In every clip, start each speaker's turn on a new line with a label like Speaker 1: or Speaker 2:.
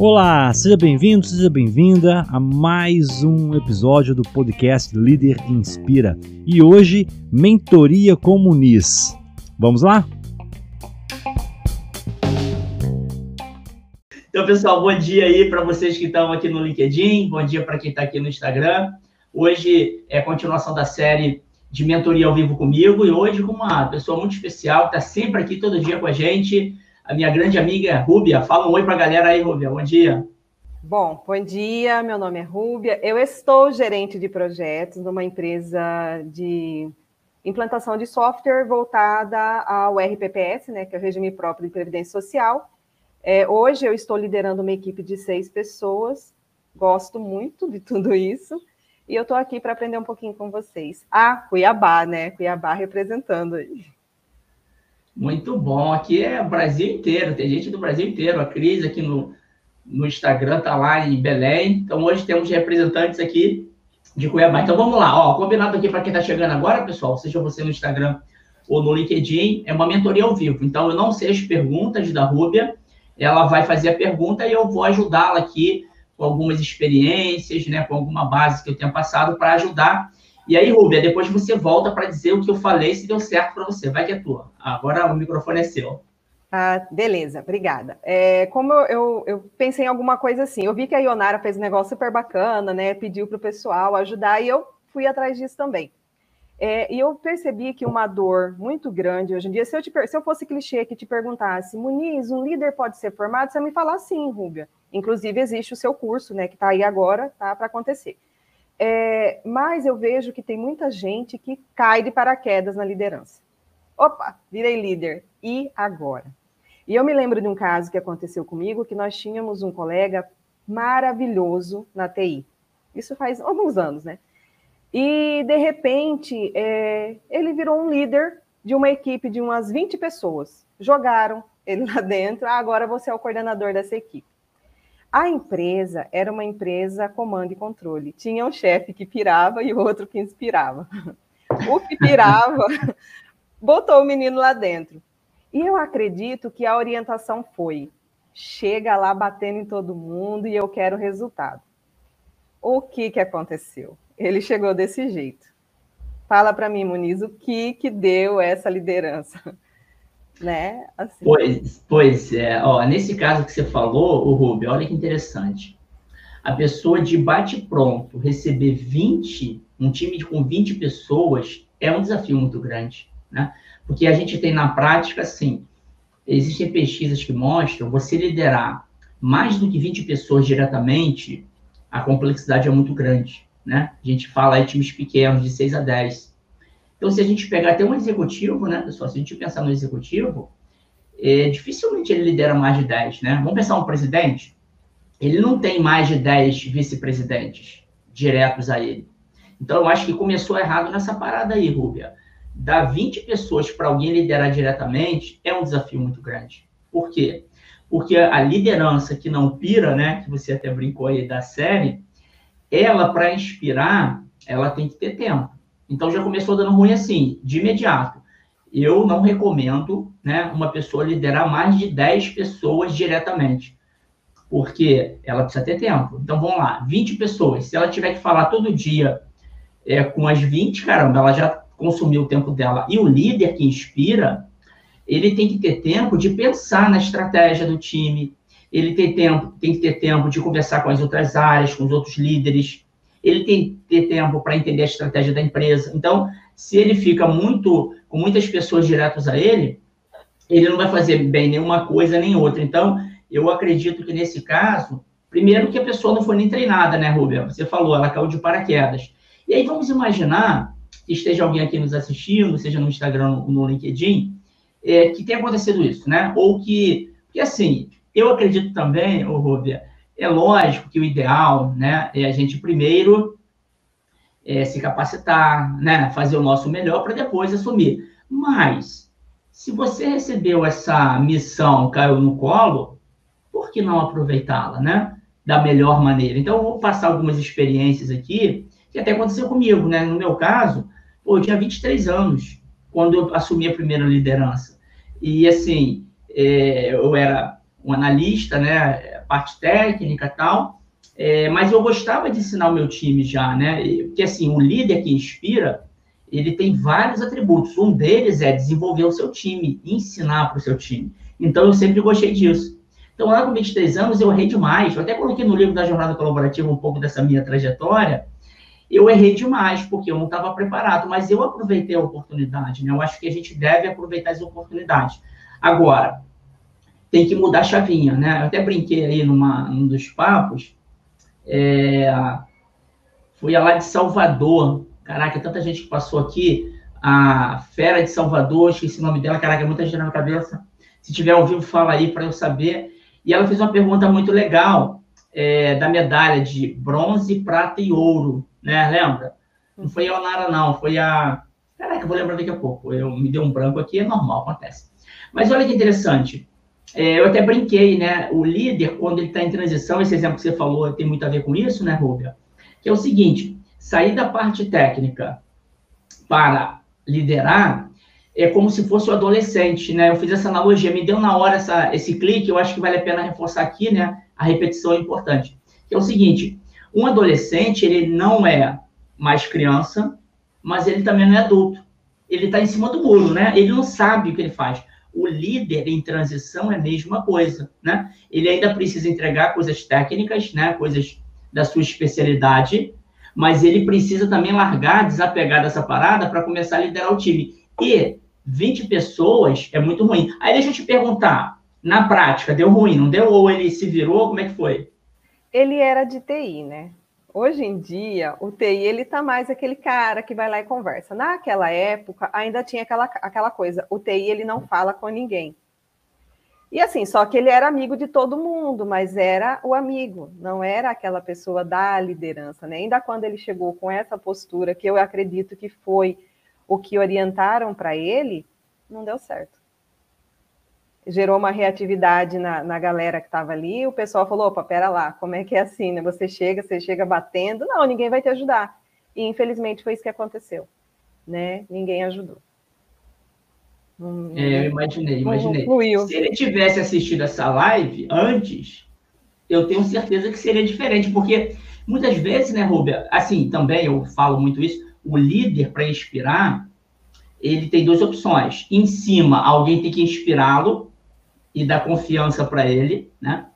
Speaker 1: Olá, seja bem-vindo, seja bem-vinda a mais um episódio do podcast Líder Inspira. E hoje, Mentoria com Muniz. Vamos lá?
Speaker 2: Então, pessoal, bom dia aí para vocês que estão aqui no LinkedIn, bom dia para quem está aqui no Instagram. Hoje é continuação da série de mentoria ao vivo comigo e hoje com uma pessoa muito especial, que está sempre aqui todo dia com a gente, a minha grande amiga Rúbia. Fala um oi para a galera aí, Rúbia. Bom dia.
Speaker 3: Bom, bom dia. Meu nome é Rúbia. Eu estou gerente de projetos numa empresa de implantação de software voltada ao RPPS, né, que é o regime próprio de previdência social. É, hoje eu estou liderando uma equipe de seis pessoas. Gosto muito de tudo isso. E eu estou aqui para aprender um pouquinho com vocês. Ah, Cuiabá, né? Cuiabá representando aí.
Speaker 2: Muito bom. Aqui é o Brasil inteiro, tem gente do Brasil inteiro. A Cris aqui no, no Instagram está lá em Belém. Então, hoje temos representantes aqui de Cuiabá. Então, vamos lá. Ó, combinado aqui para quem está chegando agora, pessoal, seja você no Instagram ou no LinkedIn, é uma mentoria ao vivo. Então, eu não sei as perguntas da Rúbia, ela vai fazer a pergunta e eu vou ajudá-la aqui com algumas experiências, né, com alguma base que eu tenha passado para ajudar e aí, Rubia, depois você volta para dizer o que eu falei, se deu certo para você. Vai que é tua. Agora o microfone é seu.
Speaker 3: Ah, beleza, obrigada. É, como eu, eu, eu, pensei em alguma coisa assim, eu vi que a Ionara fez um negócio super bacana, né? Pediu para o pessoal ajudar e eu fui atrás disso também. É, e eu percebi que uma dor muito grande hoje em dia, se eu, te, se eu fosse clichê que te perguntasse, Muniz, um líder pode ser formado? Você me falar sim, Rúbia. Inclusive, existe o seu curso, né? Que está aí agora, tá para acontecer. É, mas eu vejo que tem muita gente que cai de paraquedas na liderança. Opa, virei líder. E agora? E eu me lembro de um caso que aconteceu comigo, que nós tínhamos um colega maravilhoso na TI. Isso faz alguns anos, né? E, de repente, é, ele virou um líder de uma equipe de umas 20 pessoas. Jogaram ele lá dentro, ah, agora você é o coordenador dessa equipe. A empresa era uma empresa comando e controle. Tinha um chefe que pirava e outro que inspirava. O que pirava botou o menino lá dentro. E eu acredito que a orientação foi: chega lá batendo em todo mundo e eu quero resultado. O que, que aconteceu? Ele chegou desse jeito. Fala para mim, Muniz, o que, que deu essa liderança? Né?
Speaker 2: Assim. Pois, pois é, ó, nesse caso que você falou, o Rubio, olha que interessante. A pessoa de bate-pronto receber 20, um time com 20 pessoas, é um desafio muito grande, né? Porque a gente tem na prática, assim, existem pesquisas que mostram você liderar mais do que 20 pessoas diretamente, a complexidade é muito grande, né? A gente fala aí times pequenos, de 6 a 10. Então, se a gente pegar até um executivo, né, pessoal, se a gente pensar no executivo, é, dificilmente ele lidera mais de 10, né? Vamos pensar um presidente, ele não tem mais de 10 vice-presidentes diretos a ele. Então, eu acho que começou errado nessa parada aí, Rúbia. Dar 20 pessoas para alguém liderar diretamente é um desafio muito grande. Por quê? Porque a liderança que não pira, né, que você até brincou aí da série, ela, para inspirar, ela tem que ter tempo. Então já começou dando ruim assim, de imediato. Eu não recomendo né, uma pessoa liderar mais de 10 pessoas diretamente, porque ela precisa ter tempo. Então vamos lá, 20 pessoas. Se ela tiver que falar todo dia é, com as 20, caramba, ela já consumiu o tempo dela. E o líder que inspira, ele tem que ter tempo de pensar na estratégia do time, ele tem tempo, tem que ter tempo de conversar com as outras áreas, com os outros líderes, ele tem que ter tempo para entender a estratégia da empresa. Então, se ele fica muito com muitas pessoas diretas a ele, ele não vai fazer bem nenhuma coisa nem outra. Então, eu acredito que nesse caso, primeiro que a pessoa não foi nem treinada, né, Rubia? Você falou, ela caiu de paraquedas. E aí vamos imaginar que esteja alguém aqui nos assistindo, seja no Instagram ou no LinkedIn, é, que tenha acontecido isso, né? Ou que, que assim, eu acredito também, ô Rubia, é lógico que o ideal, né, é a gente primeiro é, se capacitar, né, fazer o nosso melhor para depois assumir. Mas, se você recebeu essa missão, caiu no colo, por que não aproveitá-la, né, da melhor maneira? Então, eu vou passar algumas experiências aqui, que até aconteceu comigo, né, no meu caso, pô, eu tinha 23 anos quando eu assumi a primeira liderança. E, assim, é, eu era um analista, né, parte técnica tal, é, mas eu gostava de ensinar o meu time já, né, porque assim, o líder que inspira, ele tem vários atributos, um deles é desenvolver o seu time, ensinar para o seu time, então eu sempre gostei disso. Então, lá com 23 anos, eu errei demais, eu até coloquei no livro da Jornada Colaborativa um pouco dessa minha trajetória, eu errei demais, porque eu não estava preparado, mas eu aproveitei a oportunidade, né? Eu acho que a gente deve aproveitar as oportunidades. Agora, tem que mudar a chavinha, né? Eu até brinquei aí numa, num dos papos, é, fui lá de Salvador, caraca, tanta gente que passou aqui, a Fera de Salvador, esqueci o nome dela, caraca, muita gente na cabeça. Se tiver ao vivo, fala aí para eu saber. E ela fez uma pergunta muito legal é, da medalha de bronze, prata e ouro né? Lembra? Não foi a Onara, não, foi a. Caraca, vou lembrar daqui a pouco. Eu me deu um branco aqui, é normal, acontece. Mas olha que interessante. É, eu até brinquei, né? O líder, quando ele está em transição, esse exemplo que você falou tem muito a ver com isso, né, Rubia? Que é o seguinte: sair da parte técnica para liderar é como se fosse o adolescente, né? Eu fiz essa analogia, me deu na hora essa, esse clique, eu acho que vale a pena reforçar aqui, né? A repetição é importante. Que é o seguinte: um adolescente, ele não é mais criança, mas ele também não é adulto. Ele está em cima do muro, né? Ele não sabe o que ele faz. O líder em transição é a mesma coisa, né? Ele ainda precisa entregar coisas técnicas, né? Coisas da sua especialidade, mas ele precisa também largar, desapegar dessa parada para começar a liderar o time. E 20 pessoas é muito ruim. Aí deixa eu te perguntar, na prática, deu ruim, não deu? Ou ele se virou, como é que foi?
Speaker 3: ele era de TI, né? Hoje em dia, o TI ele tá mais aquele cara que vai lá e conversa. Naquela época, ainda tinha aquela, aquela coisa, o TI ele não fala com ninguém. E assim, só que ele era amigo de todo mundo, mas era o amigo, não era aquela pessoa da liderança, né? Ainda quando ele chegou com essa postura, que eu acredito que foi o que orientaram para ele, não deu certo gerou uma reatividade na, na galera que estava ali. O pessoal falou: opa, pera lá, como é que é assim, né? Você chega, você chega batendo, não, ninguém vai te ajudar. E infelizmente foi isso que aconteceu, né? Ninguém ajudou.
Speaker 2: é, eu imaginei, imaginei. Se ele tivesse assistido essa live antes, eu tenho certeza que seria diferente, porque muitas vezes, né, Rubia, assim, também eu falo muito isso, o líder para inspirar, ele tem duas opções. Em cima, alguém tem que inspirá-lo, e dar confiança para ele, né?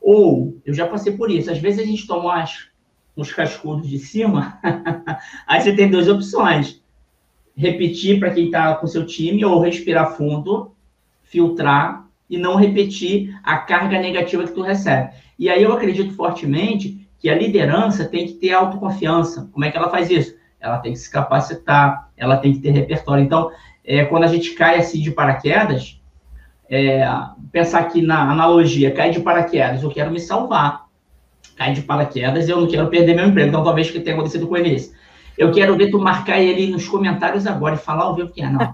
Speaker 2: Ou, eu já passei por isso, às vezes a gente toma umas, uns cascudos de cima, aí você tem duas opções. Repetir para quem está com seu time, ou respirar fundo, filtrar e não repetir a carga negativa que tu recebe. E aí eu acredito fortemente que a liderança tem que ter autoconfiança. Como é que ela faz isso? Ela tem que se capacitar, ela tem que ter repertório. Então, é, quando a gente cai assim de paraquedas, é, pensar aqui na analogia, cai de paraquedas, eu quero me salvar. Cai de paraquedas eu não quero perder meu emprego. Então, talvez que tenha acontecido com ele. Eu quero ver tu marcar ele nos comentários agora e falar ao vivo que é. Não,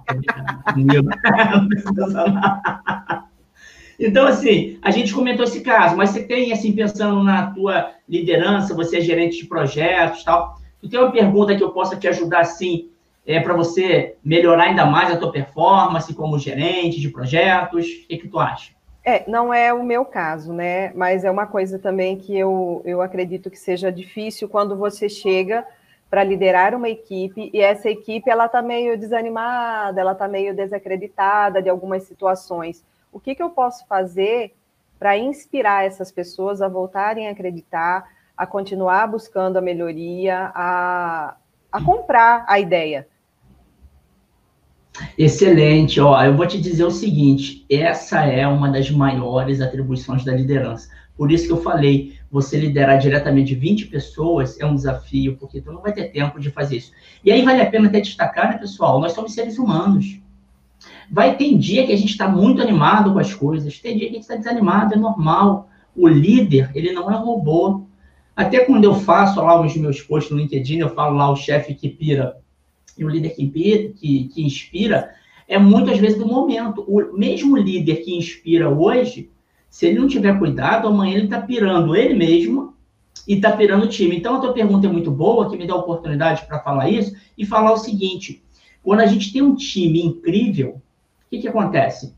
Speaker 2: Então, assim, a gente comentou esse caso, mas você tem, assim, pensando na tua liderança, você é gerente de projetos tal, tu tem uma pergunta que eu possa te ajudar, assim, é, para você melhorar ainda mais a tua performance como gerente de projetos? O que, que tu acha?
Speaker 3: É, não é o meu caso, né? Mas é uma coisa também que eu, eu acredito que seja difícil quando você chega para liderar uma equipe e essa equipe ela está meio desanimada, ela está meio desacreditada de algumas situações. O que, que eu posso fazer para inspirar essas pessoas a voltarem a acreditar, a continuar buscando a melhoria, a, a comprar a ideia?
Speaker 2: Excelente, ó, eu vou te dizer o seguinte, essa é uma das maiores atribuições da liderança. Por isso que eu falei, você liderar diretamente 20 pessoas é um desafio, porque tu não vai ter tempo de fazer isso. E aí vale a pena até destacar, né, pessoal, nós somos seres humanos. Vai ter dia que a gente está muito animado com as coisas, tem dia que a gente está desanimado, é normal. O líder, ele não é robô. Até quando eu faço lá os meus posts no LinkedIn, eu falo lá o chefe que pira e o líder que, que, que inspira, é muitas vezes do momento. O mesmo líder que inspira hoje, se ele não tiver cuidado, amanhã ele está pirando ele mesmo e está pirando o time. Então, a tua pergunta é muito boa, que me dá a oportunidade para falar isso e falar o seguinte: quando a gente tem um time incrível, o que, que acontece?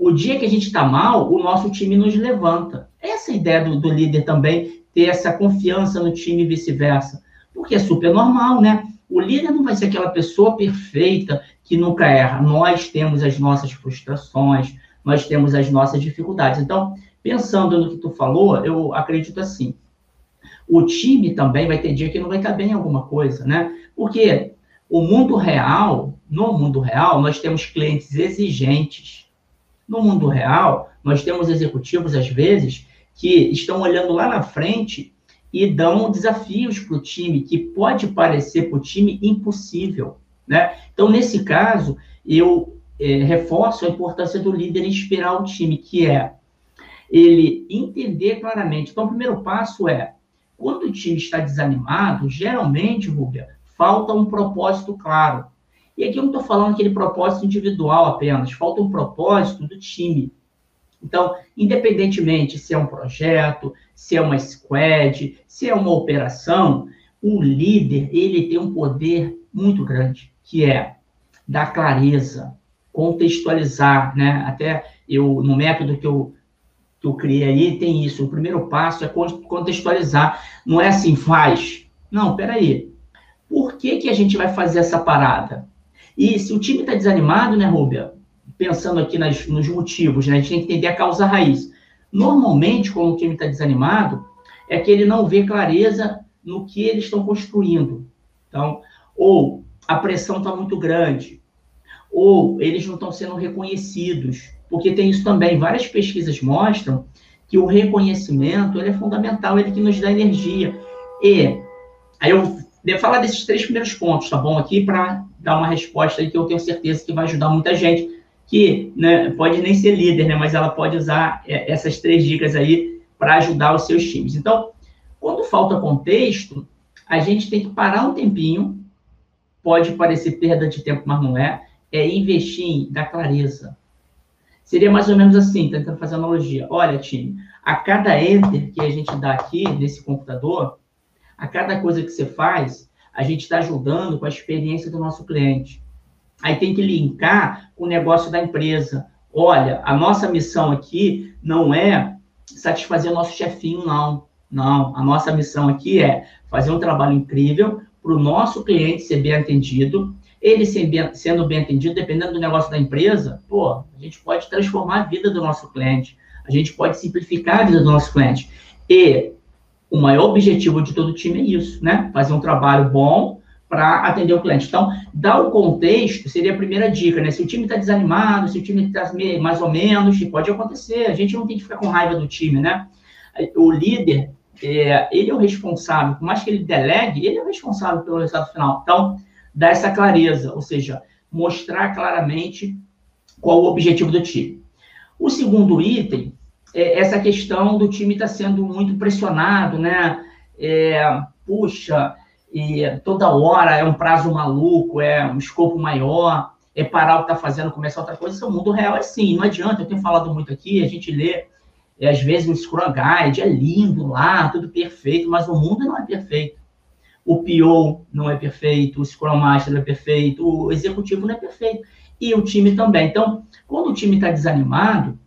Speaker 2: o dia que a gente está mal, o nosso time nos levanta. Essa é ideia do, do líder também, ter essa confiança no time e vice-versa. Porque é super normal, né? O líder não vai ser aquela pessoa perfeita que nunca erra. Nós temos as nossas frustrações, nós temos as nossas dificuldades. Então, pensando no que tu falou, eu acredito assim. O time também vai ter dia que não vai estar bem em alguma coisa, né? Porque o mundo real, no mundo real, nós temos clientes exigentes. No mundo real, nós temos executivos, às vezes, que estão olhando lá na frente e dão desafios para o time, que pode parecer para o time impossível. Né? Então, nesse caso, eu é, reforço a importância do líder inspirar o time, que é ele entender claramente. Então, o primeiro passo é, quando o time está desanimado, geralmente, Rúbia, falta um propósito claro. E aqui eu não estou falando aquele propósito individual apenas, falta um propósito do time. Então, independentemente se é um projeto, se é uma squad, se é uma operação, o líder, ele tem um poder muito grande, que é dar clareza, contextualizar, né? Até eu, no método que eu, que eu criei aí, tem isso. O primeiro passo é contextualizar. Não é assim, faz. Não, peraí por que, que a gente vai fazer essa parada? E se o time está desanimado, né, Rubia? Pensando aqui nas, nos motivos, né? A gente tem que entender a causa raiz. Normalmente, quando o time está desanimado, é que ele não vê clareza no que eles estão construindo. Então, ou a pressão está muito grande, ou eles não estão sendo reconhecidos, porque tem isso também. Várias pesquisas mostram que o reconhecimento ele é fundamental, ele que nos dá energia. E aí eu Devo falar desses três primeiros pontos, tá bom? Aqui para dar uma resposta que eu tenho certeza que vai ajudar muita gente que né, pode nem ser líder, né, mas ela pode usar é, essas três dicas aí para ajudar os seus times. Então, quando falta contexto, a gente tem que parar um tempinho, pode parecer perda de tempo, mas não é, é investir em dar clareza. Seria mais ou menos assim, tentando fazer analogia. Olha, time, a cada enter que a gente dá aqui nesse computador, a cada coisa que você faz, a gente está ajudando com a experiência do nosso cliente. Aí tem que linkar com o negócio da empresa. Olha, a nossa missão aqui não é satisfazer o nosso chefinho, não. Não, a nossa missão aqui é fazer um trabalho incrível para o nosso cliente ser bem atendido. Ele sendo bem atendido, dependendo do negócio da empresa, pô, a gente pode transformar a vida do nosso cliente. A gente pode simplificar a vida do nosso cliente. E o maior objetivo de todo time é isso, né? Fazer um trabalho bom para atender o cliente. Então, dar o contexto seria a primeira dica, né? Se o time está desanimado, se o time está mais ou menos, pode acontecer. A gente não tem que ficar com raiva do time, né? O líder, é, ele é o responsável, por mais que ele delegue, ele é o responsável pelo resultado final. Então, dar essa clareza, ou seja, mostrar claramente qual o objetivo do time. O segundo item é, essa questão do time estar tá sendo muito pressionado, né? É, puxa, e toda hora é um prazo maluco, é um escopo maior, é parar o que está fazendo, começar outra coisa. Isso é o mundo real, é assim, não adianta. Eu tenho falado muito aqui, a gente lê, é, às vezes, o Scrum Guide, é lindo lá, tudo perfeito, mas o mundo não é perfeito. O PO não é perfeito, o Scrum Master não é perfeito, o executivo não é perfeito. E o time também. Então, quando o time está desanimado,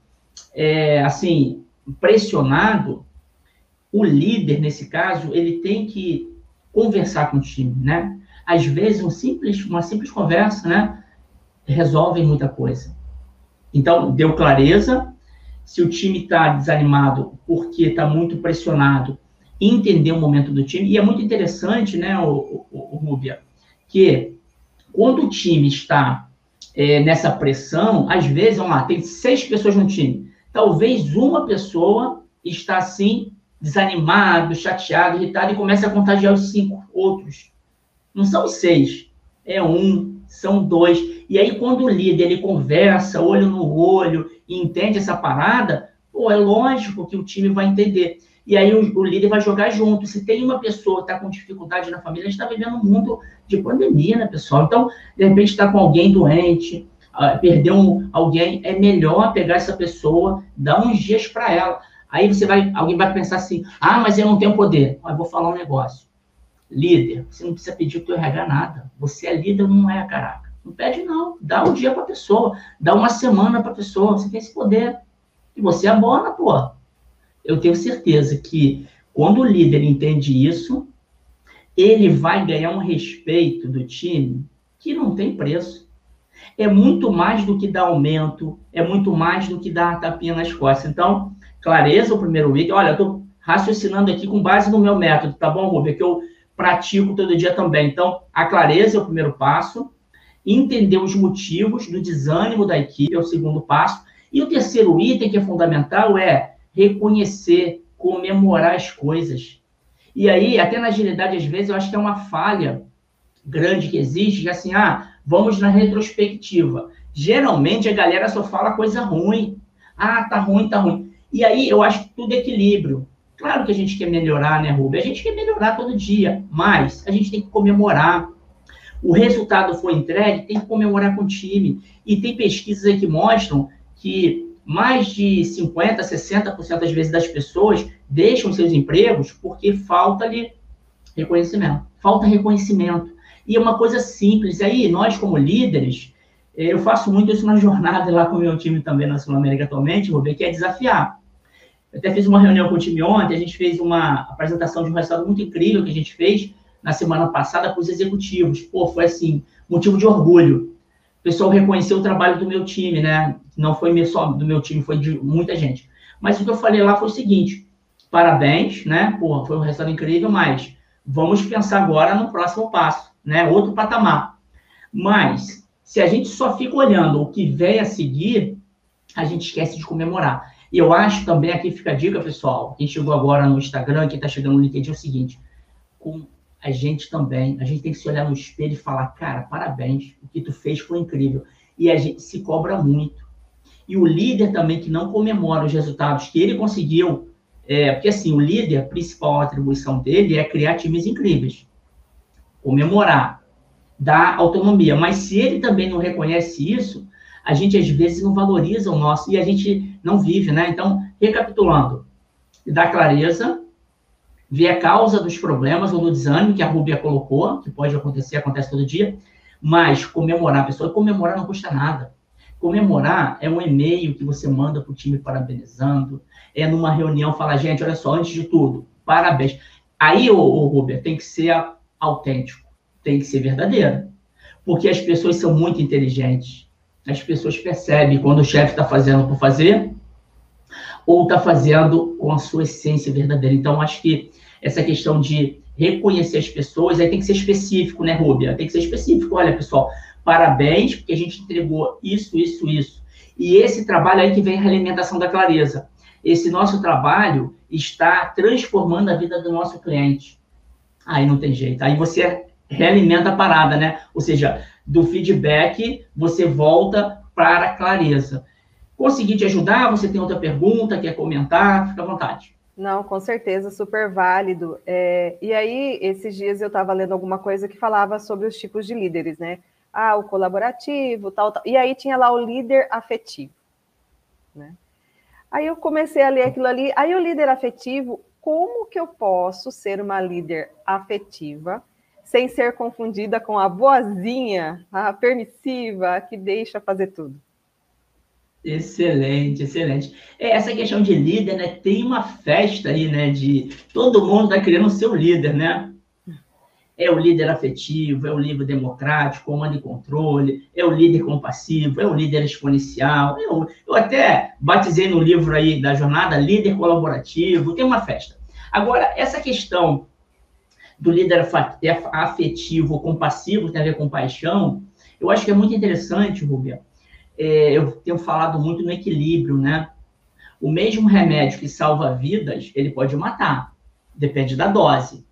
Speaker 2: é, assim, pressionado, o líder, nesse caso, ele tem que conversar com o time, né? Às vezes, um simples, uma simples conversa, né, resolve muita coisa. Então, deu clareza. Se o time está desanimado porque está muito pressionado, entender o momento do time. E é muito interessante, né, o, o, o Rubia, que quando o time está é, nessa pressão, às vezes, vamos lá, tem seis pessoas no time talvez uma pessoa está assim, desanimado, chateado, irritado, e começa a contagiar os cinco outros. Não são seis, é um, são dois. E aí, quando o líder ele conversa, olho no olho, e entende essa parada, pô, é lógico que o time vai entender. E aí o, o líder vai jogar junto. Se tem uma pessoa que está com dificuldade na família, a gente está vivendo um mundo de pandemia, né, pessoal? Então, de repente, está com alguém doente, uh, perder um, alguém, é melhor pegar essa pessoa, dar uns dias para ela. Aí você vai, alguém vai pensar assim, ah, mas eu não tenho poder. Mas vou falar um negócio. Líder, você não precisa pedir o teu RH nada. Você é líder, não é, caraca. Não pede, não. Dá um dia para a pessoa, dá uma semana para a pessoa. Você tem esse poder. E você abona, pô. Eu tenho certeza que quando o líder entende isso, ele vai ganhar um respeito do time que não tem preço. É muito mais do que dar aumento, é muito mais do que dar tapinha nas costas. Então, clareza o primeiro item. Olha, eu estou raciocinando aqui com base no meu método, tá bom, Rubem? Que eu pratico todo dia também. Então, a clareza é o primeiro passo. Entender os motivos do desânimo da equipe é o segundo passo. E o terceiro item, que é fundamental, é reconhecer, comemorar as coisas. E aí, até na agilidade, às vezes, eu acho que é uma falha grande que existe, que é assim, ah, vamos na retrospectiva. Geralmente, a galera só fala coisa ruim. Ah, tá ruim, tá ruim. E aí, eu acho que tudo é equilíbrio. Claro que a gente quer melhorar, né, Rubem? A gente quer melhorar todo dia, mas a gente tem que comemorar. O resultado foi entregue, tem que comemorar com o time. E tem pesquisas aí que mostram que mais de 50%, 60% das vezes das pessoas deixam seus empregos porque falta ali reconhecimento. Falta reconhecimento. E é uma coisa simples. Aí, nós, como líderes, eh, eu faço muito isso na jornada lá com o meu time também na Sul-América atualmente, vou que é desafiar. Eu até fiz uma reunião com o time ontem, a gente fez uma apresentação de um resultado muito incrível que a gente fez na semana passada para os executivos. Pô, foi assim, motivo de orgulho. O pessoal reconheceu o trabalho do meu time, né? Não foi só do meu time, foi de muita gente. Mas o que eu falei lá foi o seguinte: parabéns, né? Pô, foi um resultado incrível, mas vamos pensar agora no próximo passo, né? Outro patamar. Mas, se a gente só fica olhando o que vem a seguir, a gente esquece de comemorar. E eu acho também, aqui fica a dica, pessoal, quem chegou agora no Instagram, quem está chegando no LinkedIn, é o seguinte, com a gente também, a gente tem que se olhar no espelho e falar, cara, parabéns, o que tu fez foi incrível. E a gente se cobra muito. E o líder também que não comemora os resultados que ele conseguiu, é, porque assim, o líder, a principal atribuição dele é criar times incríveis. Comemorar, dar autonomia. Mas se ele também não reconhece isso, a gente às vezes não valoriza o nosso e a gente não vive, né? Então, recapitulando, dar clareza, ver a causa dos problemas ou do desânimo que a Rubia colocou, que pode acontecer, acontece todo dia, mas comemorar a pessoa, comemorar não custa nada. Comemorar é um e-mail que você manda para o time parabenizando, é numa reunião falar, gente, olha só, antes de tudo, parabéns. Aí, o, o Rubia, tem que ser autêntico, tem que ser verdadeiro. Porque as pessoas são muito inteligentes. As pessoas percebem quando o chefe está fazendo por fazer ou está fazendo com a sua essência verdadeira. Então, acho que essa questão de reconhecer as pessoas, aí tem que ser específico, né, Rubia? Tem que ser específico. Olha, pessoal, parabéns, porque a gente entregou isso, isso, isso. E esse trabalho aí que vem a realimentação da clareza. Esse nosso trabalho está transformando a vida do nosso cliente. Aí não tem jeito. Aí você realimenta a parada, né? Ou seja, do feedback você volta para a clareza. Consegui te ajudar? Você tem outra pergunta? Quer comentar? Fica à vontade.
Speaker 3: Não, com certeza, super válido. É, e aí, esses dias eu estava lendo alguma coisa que falava sobre os tipos de líderes, né? Ah, o colaborativo, tal, tal. E aí tinha lá o líder afetivo, né? Aí eu comecei a ler aquilo ali. Aí o líder afetivo, como que eu posso ser uma líder afetiva sem ser confundida com a boazinha, a permissiva, a que deixa fazer tudo?
Speaker 2: Excelente, excelente. É, essa questão de líder, né? Tem uma festa aí, né? De todo mundo tá criando o líder, né? É o líder afetivo, é o líder democrático, comando e controle, é o líder compassivo, é o líder exponencial. Eu, eu até batizei no livro aí da jornada líder colaborativo, tem uma festa. Agora, essa questão do líder afetivo, compassivo, que tem a ver com paixão, eu acho que é muito interessante, Rubia. É, eu tenho falado muito no equilíbrio, né? O mesmo remédio que salva vidas, ele pode matar, depende da dose.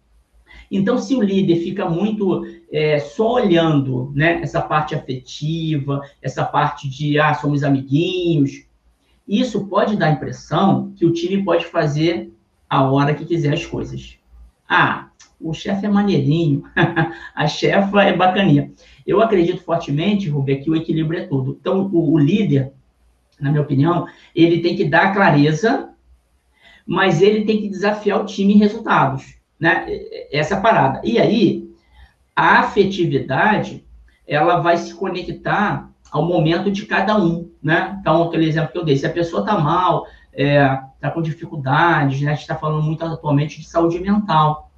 Speaker 2: Então, se o líder fica muito é, só olhando né, essa parte afetiva, essa parte de, ah, somos amiguinhos, isso pode dar a impressão que o time pode fazer a hora que quiser as coisas. Ah, o chefe é maneirinho, a chefa é bacaninha. Eu acredito fortemente, Rubem, que o equilíbrio é tudo. Então, o, o líder, na minha opinião, ele tem que dar clareza, mas ele tem que desafiar o time em resultados né? Essa parada. E aí, a afetividade, ela vai se conectar ao momento de cada um, né? Então, aquele exemplo que eu dei, se a pessoa está mal, é, tá com dificuldades, né? A gente está falando muito atualmente de saúde mental.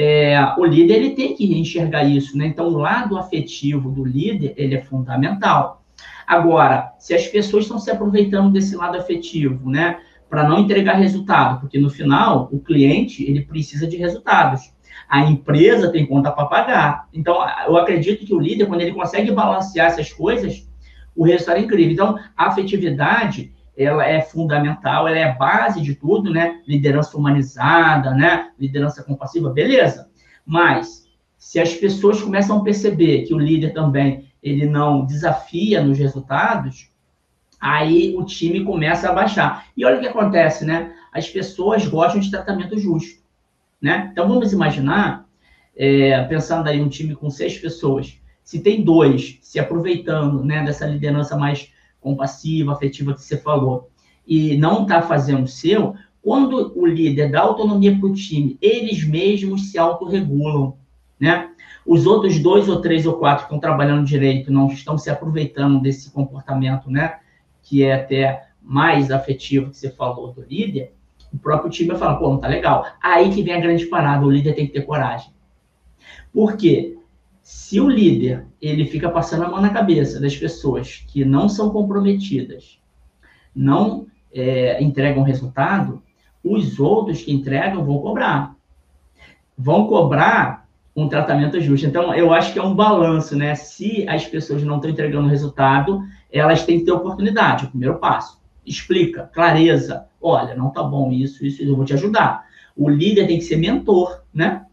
Speaker 2: É, o líder ele tem que enxergar isso, né? Então, o lado afetivo do líder ele é fundamental. Agora, se as pessoas estão se aproveitando desse lado afetivo, né, para não entregar resultado, porque no final o cliente ele precisa de resultados. A empresa tem conta para pagar. Então, eu acredito que o líder, quando ele consegue balancear essas coisas, o resultado é incrível. Então, a afetividade, ela é fundamental, ela é a base de tudo, né? Liderança humanizada, né? Liderança compassiva, beleza. Mas, se as pessoas começam a perceber que o líder também, ele não desafia nos resultados, aí o time começa a baixar. E olha o que acontece, né? As pessoas gostam de tratamento justo. Né? Então vamos imaginar, é, pensando aí um time com seis pessoas, se tem dois se aproveitando né, dessa liderança mais compassiva, afetiva que você falou, e não está fazendo o seu, quando o líder dá autonomia para o time, eles mesmos se autorregulam, né? Os outros dois ou três ou quatro que estão trabalhando direito não estão se aproveitando desse comportamento, né? Que é até mais afetivo que você falou do líder, o próprio time vai falar, pô, não tá legal. Aí que vem a grande parada, o líder tem que ter coragem. Por quê? Se o líder, ele fica passando a mão na cabeça das pessoas que não são comprometidas, não é, entregam resultado, os outros que entregam vão cobrar. Vão cobrar um tratamento justo. Então, eu acho que é um balanço, né? Se as pessoas não estão entregando resultado, elas têm que ter oportunidade, o primeiro passo. Explica, clareza, Olha, não tá bom isso, isso, eu vou te ajudar. O líder tem que ser mentor, né?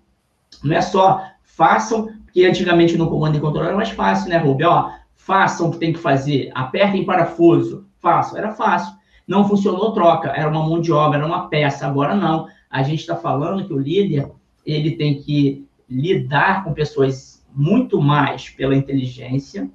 Speaker 2: Não é só façam, porque antigamente no comando e controle era mais fácil, né, Rubi? Ó, façam o que tem que fazer, apertem parafuso, façam. Era fácil. Não funcionou, troca. Era uma mão de obra, era uma peça. Agora não. A gente está falando que o líder ele tem que lidar com pessoas muito mais pela inteligência,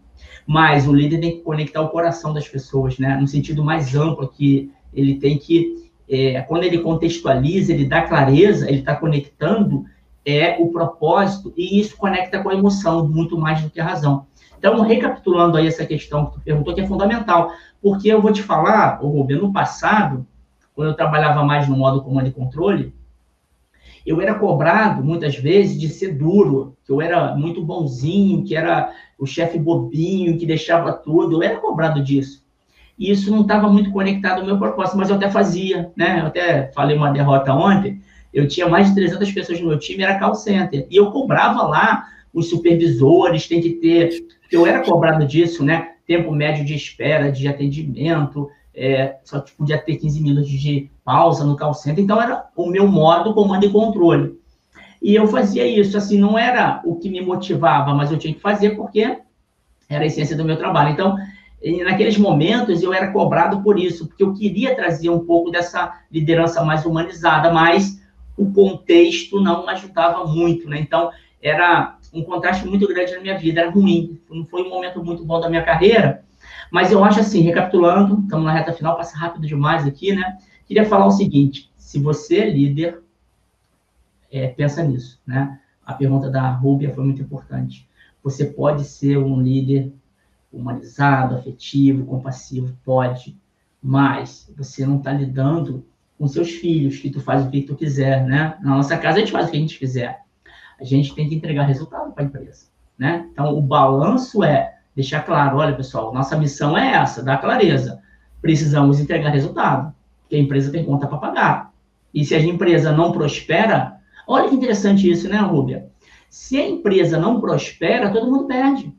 Speaker 2: mas o líder tem que conectar o coração das pessoas, né? No sentido mais amplo que ele tem que, é, quando ele contextualiza, ele dá clareza, ele está conectando é o propósito e isso conecta com a emoção muito mais do que a razão. Então, recapitulando aí essa questão que tu perguntou, que é fundamental, porque eu vou te falar, Rubem, no passado, quando eu trabalhava mais no modo comando e controle, eu era cobrado muitas vezes de ser duro, que eu era muito bonzinho, que era o chefe bobinho, que deixava tudo, eu era cobrado disso e isso não estava muito conectado ao meu propósito, mas eu até fazia, né? Eu até falei uma derrota ontem, eu tinha mais de 300 pessoas no meu time, era call center, e eu cobrava lá os supervisores, tem que ter, eu era cobrado disso, né? Tempo médio de espera, de atendimento, é, só podia ter 15 minutos de pausa no call center, então era o meu modo comando e controle. E eu fazia isso, assim, não era o que me motivava, mas eu tinha que fazer porque era a essência do meu trabalho. Então, naqueles momentos eu era cobrado por isso, porque eu queria trazer um pouco dessa liderança mais humanizada, mas o contexto não ajudava muito, né? Então, era um contraste muito grande na minha vida, era ruim, não foi um momento muito bom da minha carreira, mas eu acho assim, recapitulando, estamos na reta final, passa rápido demais aqui, né? Queria falar o seguinte, se você é líder, é, pensa nisso, né? A pergunta da Rúbia foi muito importante. Você pode ser um líder humanizado, afetivo, compassivo, pode, mas você não está lidando com seus filhos, que tu faz o que tu quiser, né? Na nossa casa a gente faz o que a gente quiser. A gente tem que entregar resultado para a empresa, né? Então o balanço é deixar claro, olha pessoal, nossa missão é essa, dar clareza. Precisamos entregar resultado, porque a empresa tem conta para pagar. E se a empresa não prospera, olha que interessante isso, né, Rúbia? Se a empresa não prospera, todo mundo perde.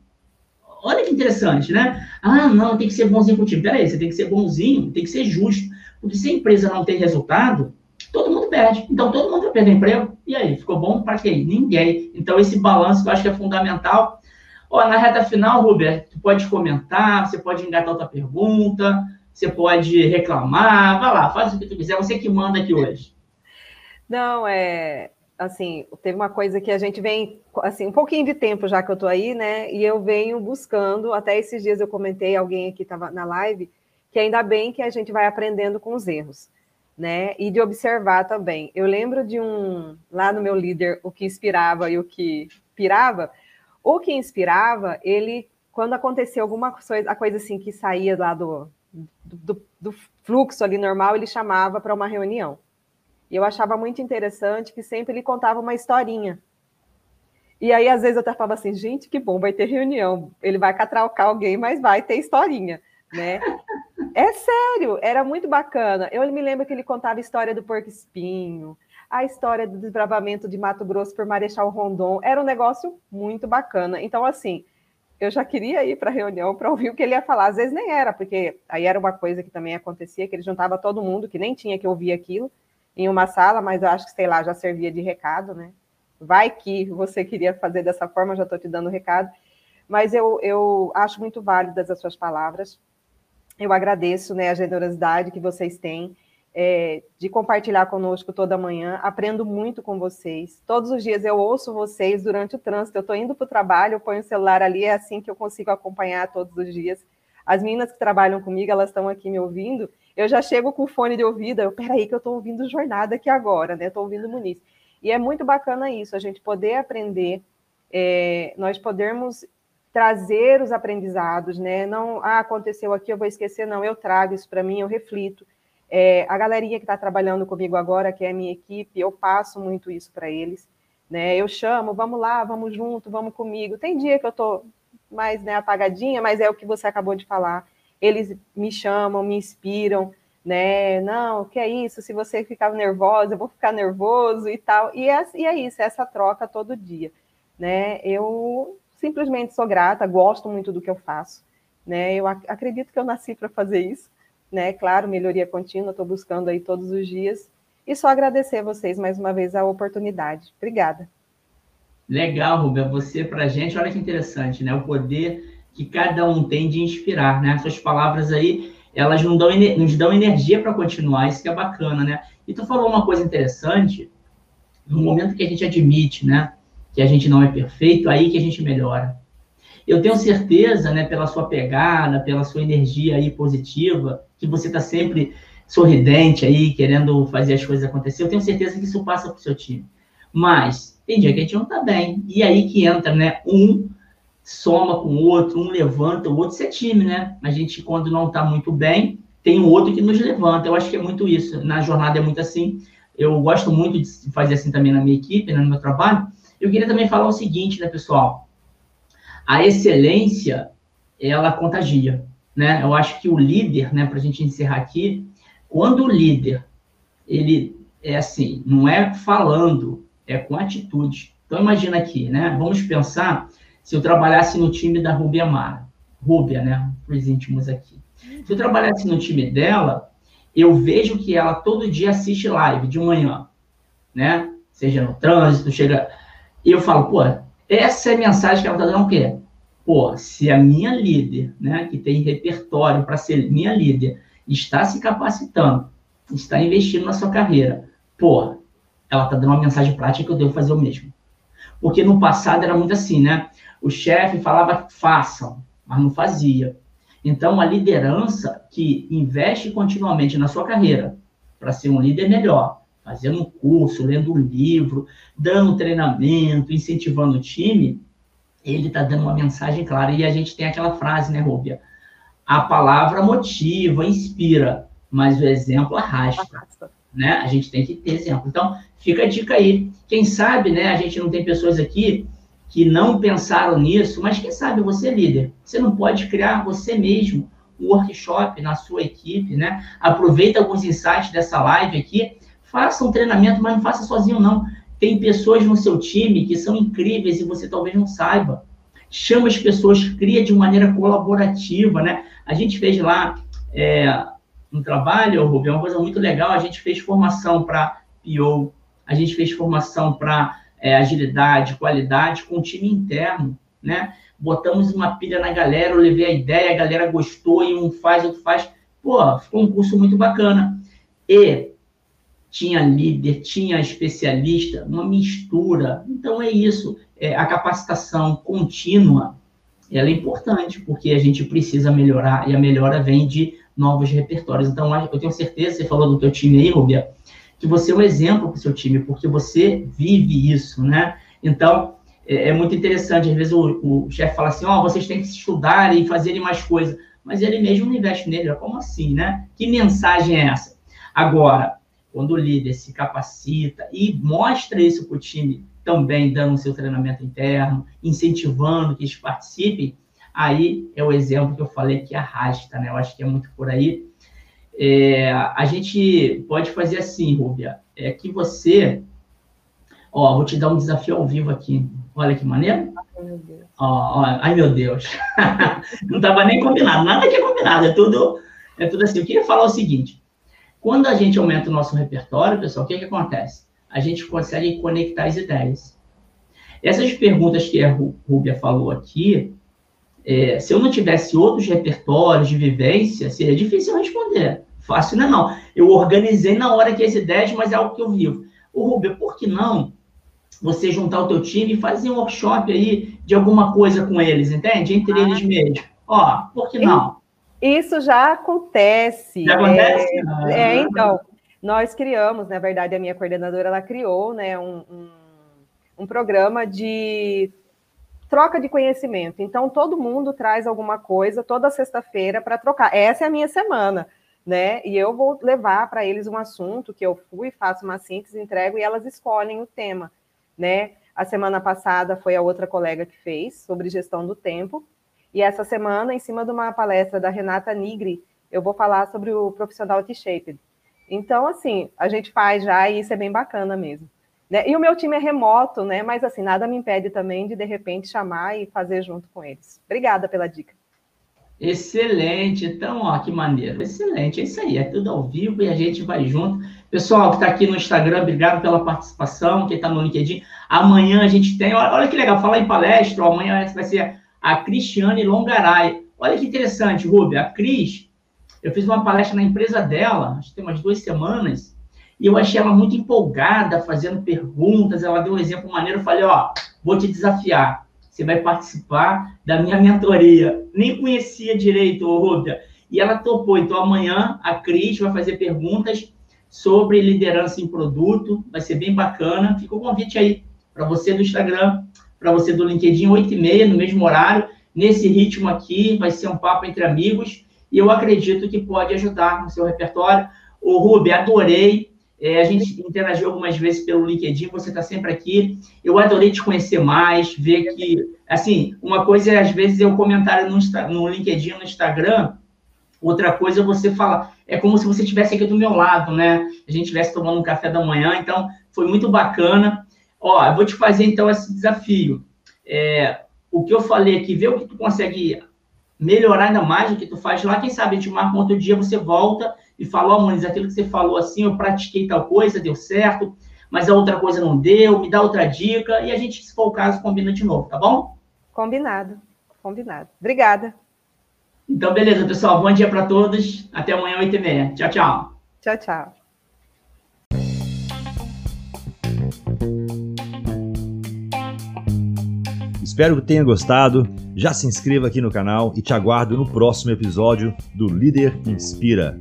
Speaker 2: Olha que interessante, né? Ah, não, tem que ser bonzinho com o time. Peraí, você tem que ser bonzinho, tem que ser justo. Porque se a empresa não tem resultado, todo mundo perde. Então, todo mundo vai perder emprego. E aí, ficou bom para quem? Ninguém. Então, esse balanço que eu acho que é fundamental. Ó, na reta final, Robert, tu pode comentar, você pode engatar outra pergunta, você pode reclamar. Vai lá, faz o que tu quiser, você que manda aqui hoje.
Speaker 3: Não, é assim, teve uma coisa que a gente vem, assim, um pouquinho de tempo já que eu tô aí, né? E eu venho buscando, até esses dias eu comentei, alguém aqui estava na live, que ainda bem que a gente vai aprendendo com os erros, né? E de observar também. Eu lembro de um, lá no meu líder, o que inspirava e o que pirava, O que inspirava, ele, quando acontecia alguma coisa, a coisa assim que saía lá do, do, do fluxo ali normal, ele chamava para uma reunião. E eu achava muito interessante que sempre ele contava uma historinha. E aí, às vezes, eu até falava assim, gente, que bom, vai ter reunião. Ele vai catraucar alguém, mas vai ter historinha, né? É sério, era muito bacana. Eu me lembro que ele contava a história do porco espinho, a história do desbravamento de Mato Grosso por Marechal Rondon. Era um negócio muito bacana. Então, assim, eu já queria ir para a reunião para ouvir o que ele ia falar. Às vezes nem era, porque aí era uma coisa que também acontecia, que ele juntava todo mundo, que nem tinha que ouvir aquilo, em uma sala, mas eu acho que, sei lá, já servia de recado, né? Vai que você queria fazer dessa forma, já estou te dando recado. Mas eu, eu acho muito válidas as suas palavras. Eu agradeço né, a generosidade que vocês têm é, de compartilhar conosco toda manhã. Aprendo muito com vocês. Todos os dias eu ouço vocês durante o trânsito. Eu estou indo para o trabalho, eu ponho o celular ali, é assim que eu consigo acompanhar todos os dias. As meninas que trabalham comigo, elas estão aqui me ouvindo. Eu já chego com o fone de ouvido. Eu, peraí, que eu estou ouvindo Jornada aqui agora, né? Estou ouvindo Muniz. E é muito bacana isso, a gente poder aprender, é, nós podermos trazer os aprendizados, né? Não, ah, aconteceu aqui, eu vou esquecer, não, eu trago isso para mim, eu reflito. É, a galerinha que está trabalhando comigo agora, que é a minha equipe, eu passo muito isso para eles. Né? Eu chamo, vamos lá, vamos junto, vamos comigo. Tem dia que eu estou mais né, apagadinha, mas é o que você acabou de falar. Eles me chamam, me inspiram, né? Não, que é isso? Se você ficar nervosa, eu vou ficar nervoso e tal. E é, e é isso, é essa troca todo dia, né? Eu simplesmente sou grata, gosto muito do que eu faço, né? Eu ac acredito que eu nasci para fazer isso, né? Claro, melhoria contínua, estou buscando aí todos os dias. E só agradecer a vocês mais uma vez a oportunidade. Obrigada.
Speaker 2: Legal, Rubia. Você, para a gente, olha que interessante, né? O poder que cada um tem de inspirar, né? Suas palavras aí, elas dão, nos dão energia para continuar, isso que é bacana, né? E tu falou uma coisa interessante, no momento que a gente admite, né? Que a gente não é perfeito, aí que a gente melhora. Eu tenho certeza, né, pela sua pegada, pela sua energia aí positiva, que você está sempre sorridente aí, querendo fazer as coisas acontecer. Eu tenho certeza que isso passa para o seu time. Mas tem dia que a gente não está bem. E aí que entra, né? Um soma com o outro, um levanta, o outro isso é time, né? A gente, quando não está muito bem, tem o outro que nos levanta. Eu acho que é muito isso. Na jornada é muito assim. Eu gosto muito de fazer assim também na minha equipe, né, no meu trabalho. Eu queria também falar o seguinte, né, pessoal? A excelência, ela contagia né? Eu acho que o líder, né, para a gente encerrar aqui, quando o líder, ele é assim, não é falando, é com atitude. Então, imagina aqui, né? Vamos pensar se eu trabalhasse no time da Rubia Mara. Rúbia, né? Para os íntimos aqui. Se eu trabalhasse no time dela, eu vejo que ela todo dia assiste live de manhã, né? Seja no trânsito, chega. E eu falo, pô, essa é a mensagem que ela tá dando o quê? pô, se a minha líder, né, que tem repertório para ser minha líder, está se capacitando, está investindo na sua carreira, pô, ela está dando uma mensagem prática que eu devo fazer o mesmo. Porque no passado era muito assim, né? O chefe falava façam, mas não fazia. Então, a liderança que investe continuamente na sua carreira para ser um líder melhor, fazendo um curso, lendo um livro, dando treinamento, incentivando o time, ele está dando uma mensagem clara. E a gente tem aquela frase, né, Rúbia? A palavra motiva, inspira, mas o exemplo arrasta. Né? A gente tem que ter exemplo. Então, fica a dica aí. Quem sabe, né, a gente não tem pessoas aqui que não pensaram nisso, mas quem sabe você é líder. Você não pode criar você mesmo um workshop na sua equipe, né? Aproveita alguns insights dessa live aqui, faça um treinamento, mas não faça sozinho, não. Tem pessoas no seu time que são incríveis e você talvez não saiba. Chama as pessoas, cria de maneira colaborativa, né? A gente fez lá é, um trabalho, Rubem, uma coisa muito legal. A gente fez formação para PO, a gente fez formação para é, agilidade, qualidade com o time interno, né? Botamos uma pilha na galera, eu levei a ideia, a galera gostou e um faz, outro faz. Pô, ficou um curso muito bacana. E tinha líder, tinha especialista, uma mistura. Então é isso, é, a capacitação contínua, ela é importante, porque a gente precisa melhorar, e a melhora vem de novos repertórios. Então, eu tenho certeza, você falou do teu time aí, Rubia, que você é um exemplo para o seu time, porque você vive isso, né? Então, é, é muito interessante. Às vezes o, o chefe fala assim: ó, oh, vocês têm que estudar e fazerem mais coisas. Mas ele mesmo não investe nele. Como assim, né? Que mensagem é essa? Agora, quando o líder se capacita e mostra isso para o time também, dando o seu treinamento interno, incentivando que eles participem, aí é o exemplo que eu falei que arrasta, né? Eu acho que é muito por aí. É, a gente pode fazer assim, Rúbia, é que você, ó, vou te dar um desafio ao vivo aqui. Olha que maneiro. Ai, meu Deus. Ó, ó, ai, meu Deus. Não estava nem combinado, nada que é combinado, é tudo, é tudo assim. Eu queria falar o seguinte: quando a gente aumenta o nosso repertório, pessoal, o que, que acontece? A gente consegue conectar as ideias. Essas perguntas que a Rúbia falou aqui, é, se eu não tivesse outros repertórios de vivência, seria difícil responder. Fácil não é não. Eu organizei na hora que as ideias, mas é algo que eu vivo. O Rubia, por que não você juntar o teu time e fazer um workshop aí de alguma coisa com eles, entende? Entre ah. eles mesmos. Ó, por que não?
Speaker 3: Isso já acontece.
Speaker 2: Já acontece?
Speaker 3: É, ah. é, então, nós criamos, na verdade, a minha coordenadora, ela criou né, um, um, um programa de troca de conhecimento. Então, todo mundo traz alguma coisa toda sexta-feira para trocar. Essa é a minha semana, né? E eu vou levar para eles um assunto que eu fui, faço uma síntese, entrego e elas escolhem o tema, né? A semana passada foi a outra colega que fez sobre gestão do tempo. E essa semana, em cima de uma palestra da Renata Nigri, eu vou falar sobre o profissional T-shaped. Então, assim, a gente faz já e isso é bem bacana mesmo. Né? E o meu time é remoto, né? Mas assim, nada me impede também de de repente chamar e fazer junto com eles. Obrigada pela dica.
Speaker 2: Excelente, então, ó, que maneiro. Excelente, é isso aí, é tudo ao vivo e a gente vai junto. Pessoal que está aqui no Instagram, obrigado pela participação. Quem está no LinkedIn, amanhã a gente tem, olha, que legal, falar em palestra, ó, amanhã vai ser a Cristiane Longaray. Olha que interessante, Rubia, a Cris, eu fiz uma palestra na empresa dela, acho que tem umas duas semanas, e eu achei ela muito empolgada, fazendo perguntas. Ela deu um exemplo maneiro. Eu falei: Ó, vou te desafiar. Você vai participar da minha mentoria. Nem conhecia direito, Rúbia. E ela topou. Então, amanhã a Cris vai fazer perguntas sobre liderança em produto. Vai ser bem bacana. Fica o convite aí para você do Instagram, para você do LinkedIn, 8h30, no mesmo horário. Nesse ritmo aqui, vai ser um papo entre amigos. E eu acredito que pode ajudar no seu repertório. O Rubi, adorei é, a gente interagiu algumas vezes pelo LinkedIn, você está sempre aqui. Eu adorei te conhecer mais, ver que, assim, uma coisa é, às vezes, o comentário no, no LinkedIn, no Instagram, outra coisa é você falar. É como se você estivesse aqui do meu lado, né? A gente estivesse tomando um café da manhã, então foi muito bacana. Ó, eu vou te fazer, então, esse desafio. É, o que eu falei aqui, ver o que tu consegue melhorar ainda mais o que tu faz lá, quem sabe a gente marca um outro dia, você volta e falou, oh, Muniz, aquilo que você falou assim, eu pratiquei tal coisa, deu certo, mas a outra coisa não deu, me dá outra dica, e a gente, se for o caso, combina de novo, tá bom?
Speaker 3: Combinado, combinado. Obrigada.
Speaker 2: Então, beleza, pessoal. Bom dia para todos. Até amanhã, 8h30. Tchau, tchau.
Speaker 3: Tchau, tchau.
Speaker 1: Espero que tenha gostado. Já se inscreva aqui no canal e te aguardo no próximo episódio do Líder Inspira.